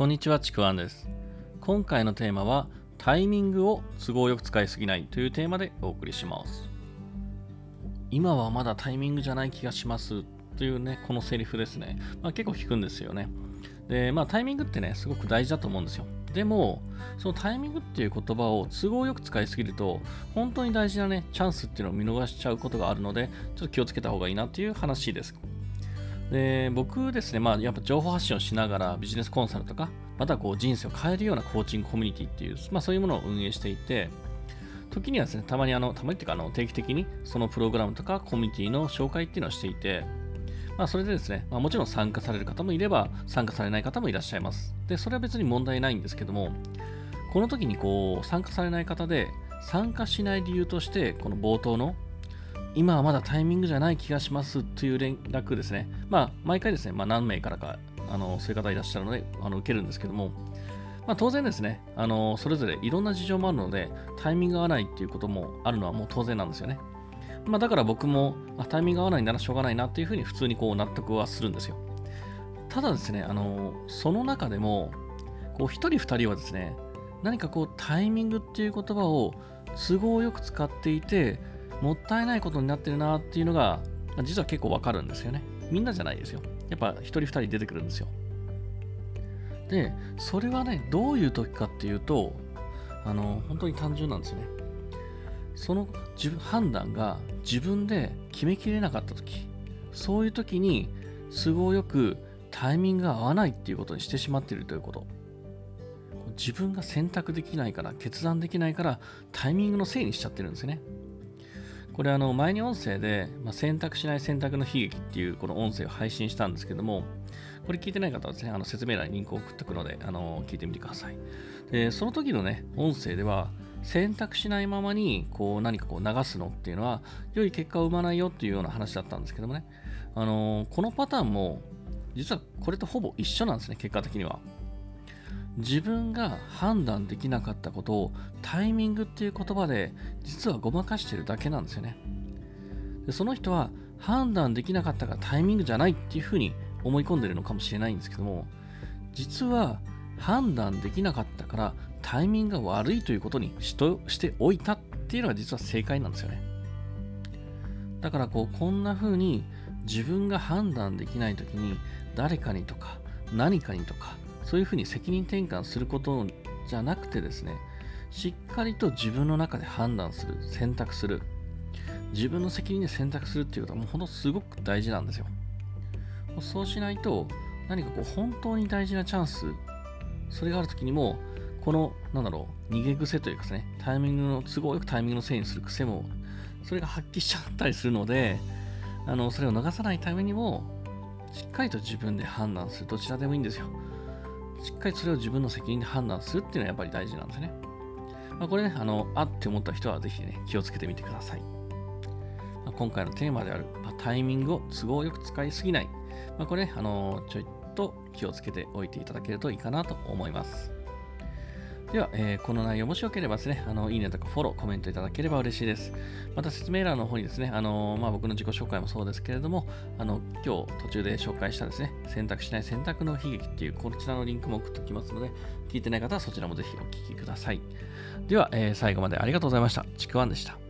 こんにちは、ちくわんです。今回のテーマは、タイミングを都合よく使いすぎないというテーマでお送りします。今はまだタイミングじゃない気がしますというね、このセリフですね。まあ、結構聞くんですよね。で、まあタイミングってね、すごく大事だと思うんですよ。でも、そのタイミングっていう言葉を都合よく使いすぎると、本当に大事なね、チャンスっていうのを見逃しちゃうことがあるので、ちょっと気をつけた方がいいなっていう話です。で僕ですね、まあ、やっぱ情報発信をしながらビジネスコンサルとか、またこう人生を変えるようなコーチングコミュニティっていう、まあ、そういうものを運営していて、時にはですね、たまにあの、たまにっていうかあの定期的にそのプログラムとかコミュニティの紹介っていうのをしていて、まあ、それでですね、まあ、もちろん参加される方もいれば、参加されない方もいらっしゃいます。で、それは別に問題ないんですけども、この時にこう、参加されない方で、参加しない理由として、この冒頭の今はまだタイミングじゃない気がしますという連絡ですね。まあ、毎回ですね、まあ、何名からか、あの、そういう方いらっしゃるので、あの、受けるんですけども、まあ、当然ですね、あの、それぞれいろんな事情もあるので、タイミングが合わないっていうこともあるのはもう当然なんですよね。まあ、だから僕も、あ、タイミングが合わないならしょうがないなっていうふうに普通にこう納得はするんですよ。ただですね、あの、その中でも、こう、一人二人はですね、何かこう、タイミングっていう言葉を都合よく使っていて、もったいないことになってるなっていうのが、実は結構わかるんですよね。みんなじゃないですよ。やっぱ一人二人出てくるんですよ。で、それはね、どういう時かっていうと、あの、本当に単純なんですね。その自分判断が自分で決めきれなかった時、そういう時に都合よくタイミングが合わないっていうことにしてしまっているということ。自分が選択できないから、決断できないから、タイミングのせいにしちゃってるんですよね。これあの前に音声で、まあ、選択しない選択の悲劇っていうこの音声を配信したんですけども、これ聞いてない方はですね、あの説明欄にリンクを送っておくので、あの聞いてみてください。で、その時のね、音声では、選択しないままにこう何かこう流すのっていうのは、良い結果を生まないよっていうような話だったんですけどもね、あのこのパターンも、実はこれとほぼ一緒なんですね、結果的には。自分が判断できなかったことをタイミングっていう言葉で実はごまかしてるだけなんですよね。でその人は判断できなかったからタイミングじゃないっていうふうに思い込んでるのかもしれないんですけども実は判断できなかったからタイミングが悪いということにしとしておいたっていうのが実は正解なんですよね。だからこうこんな風に自分が判断できない時に誰かにとか何かにとかそういうふうに責任転換することじゃなくてですね、しっかりと自分の中で判断する、選択する。自分の責任で選択するっていうことはもうほんとすごく大事なんですよ。そうしないと、何かこう本当に大事なチャンス、それがある時にも、この、なんだろう、逃げ癖というかですね、タイミングの、都合よくタイミングのせいにする癖も、それが発揮しちゃったりするので、あの、それを逃さないためにも、しっかりと自分で判断する。どちらでもいいんですよ。しっかりそれを自分の責任で判断するっていうのはやっぱり大事なんですね。まあ、これね、あの、あって思った人はぜひね、気をつけてみてください。まあ、今回のテーマである、まあ、タイミングを都合よく使いすぎない。まあ、これね、あの、ちょいと気をつけておいていただけるといいかなと思います。では、えー、この内容もしよければですね、あのいいねとかフォロー、コメントいただければ嬉しいです。また説明欄の方にですね、あのまあ、僕の自己紹介もそうですけれども、あの今日途中で紹介したですね、選択しない選択の悲劇っていうこちらのリンクも送っておきますので、聞いてない方はそちらもぜひお聞きください。では、えー、最後までありがとうございました。ちくわんでした。